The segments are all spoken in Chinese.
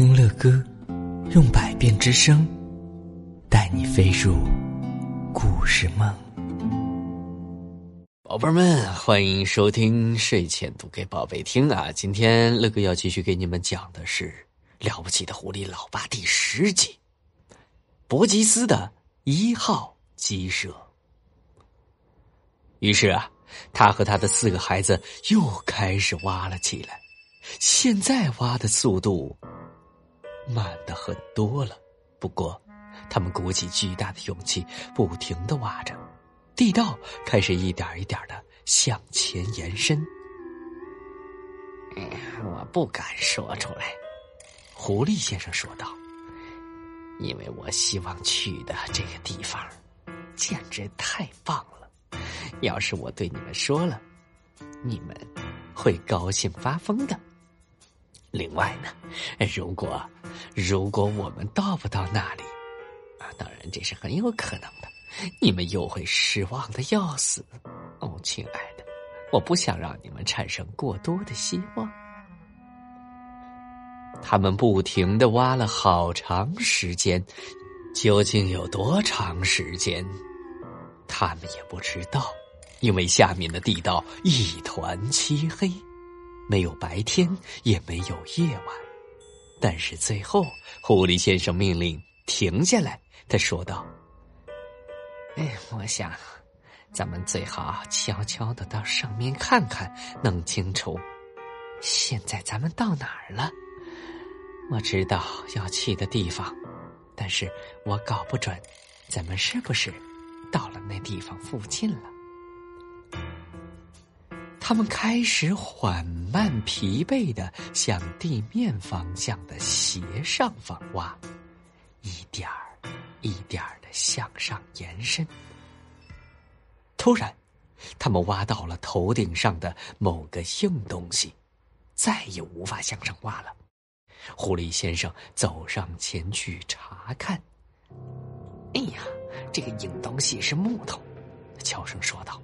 听乐歌，用百变之声，带你飞入故事梦。宝贝们，欢迎收听睡前读给宝贝听啊！今天乐哥要继续给你们讲的是《了不起的狐狸老爸》第十集《伯吉斯的一号鸡舍》。于是啊，他和他的四个孩子又开始挖了起来。现在挖的速度慢的很多了，不过他们鼓起巨大的勇气，不停的挖着，地道开始一点一点的向前延伸。我不敢说出来，狐狸先生说道：“因为我希望去的这个地方简直太棒了，要是我对你们说了，你们会高兴发疯的。”另外呢，如果如果我们到不到那里，啊，当然这是很有可能的，你们又会失望的要死。哦，亲爱的，我不想让你们产生过多的希望。他们不停的挖了好长时间，究竟有多长时间，他们也不知道，因为下面的地道一团漆黑。没有白天，也没有夜晚，但是最后，狐狸先生命令停下来。他说道：“哎，我想，咱们最好悄悄的到上面看看，弄清楚现在咱们到哪儿了。我知道要去的地方，但是我搞不准，咱们是不是到了那地方附近了。”他们开始缓慢、疲惫的向地面方向的斜上方挖，一点儿一点儿的向上延伸。突然，他们挖到了头顶上的某个硬东西，再也无法向上挖了。狐狸先生走上前去查看。哎呀，这个硬东西是木头，悄声说道。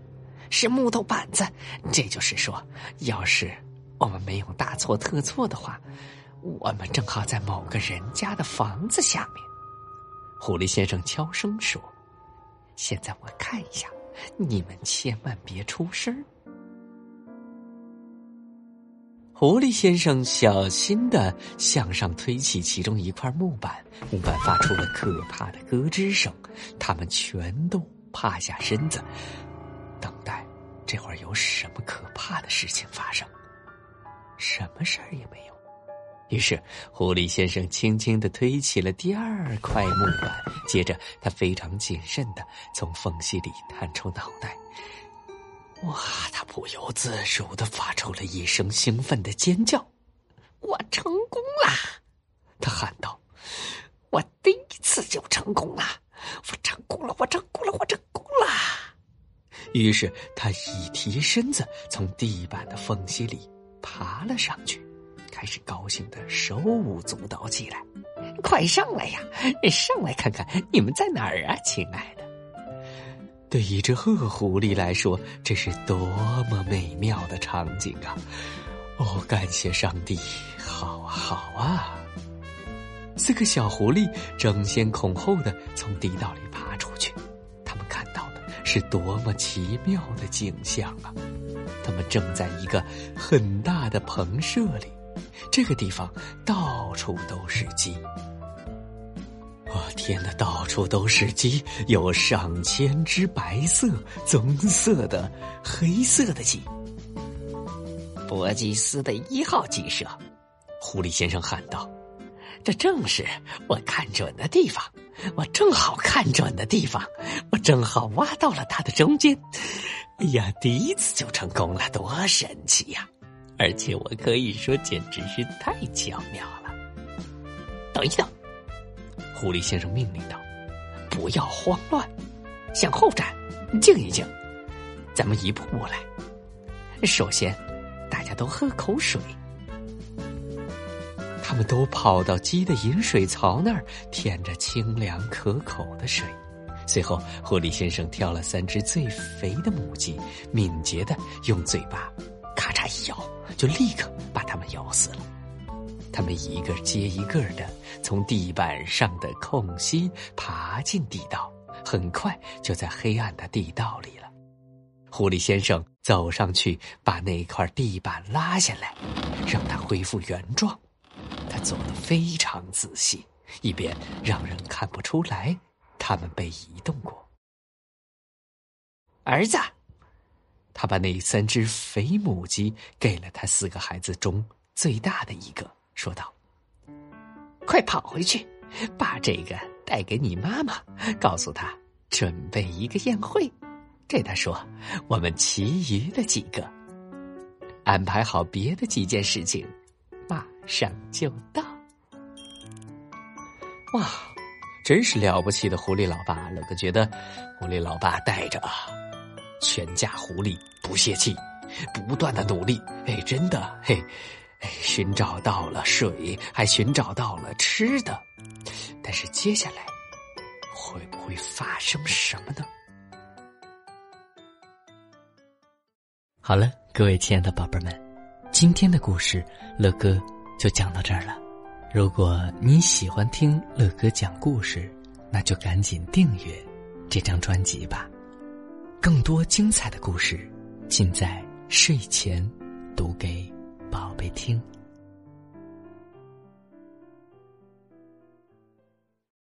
是木头板子，这就是说，要是我们没有大错特错的话，我们正好在某个人家的房子下面。狐狸先生悄声说：“现在我看一下，你们千万别出声。”狐狸先生小心的向上推起其中一块木板，木板发出了可怕的咯吱声，他们全都趴下身子。这会儿有什么可怕的事情发生？什么事儿也没有。于是，狐狸先生轻轻的推起了第二块木板，接着他非常谨慎的从缝隙里探出脑袋。哇！他不由自主的发出了一声兴奋的尖叫。我成功啦！他喊道：“我第一次就成功了！我成功了！我成功了！我成功了！”于是他一提身子，从地板的缝隙里爬了上去，开始高兴的手舞足蹈起来。快上来呀，上来看看你们在哪儿啊，亲爱的！对一只褐狐狸来说，这是多么美妙的场景啊！哦，感谢上帝，好啊，好啊！四个小狐狸争先恐后的从地道里爬出去。是多么奇妙的景象啊！他们正在一个很大的棚舍里，这个地方到处都是鸡。哦天哪，到处都是鸡，有上千只白色、棕色的、黑色的鸡。伯吉斯的一号鸡舍，狐狸先生喊道：“这正是我看准的地方。”我正好看准的地方，我正好挖到了它的中间。哎呀，第一次就成功了，多神奇呀！而且我可以说，简直是太巧妙了。等一等，狐狸先生命令道：“不要慌乱，向后站，静一静。咱们一步步来。首先，大家都喝口水。”他们都跑到鸡的饮水槽那儿舔着清凉可口的水，随后狐狸先生挑了三只最肥的母鸡，敏捷的用嘴巴咔嚓一咬，就立刻把它们咬死了。他们一个接一个的从地板上的空隙爬进地道，很快就在黑暗的地道里了。狐狸先生走上去，把那块地板拉下来，让它恢复原状。做的非常仔细，以便让人看不出来他们被移动过。儿子，他把那三只肥母鸡给了他四个孩子中最大的一个。说道：“快跑回去，把这个带给你妈妈，告诉她准备一个宴会。对她说，我们其余的几个安排好别的几件事情，马上就到。”哇，真是了不起的狐狸老爸！乐哥觉得，狐狸老爸带着啊，全家狐狸不泄气，不断的努力。哎，真的，嘿。哎，寻找到了水，还寻找到了吃的，但是接下来会不会发生什么呢？好了，各位亲爱的宝贝们，今天的故事乐哥就讲到这儿了。如果你喜欢听乐哥讲故事，那就赶紧订阅这张专辑吧。更多精彩的故事，尽在睡前读给。宝贝，听。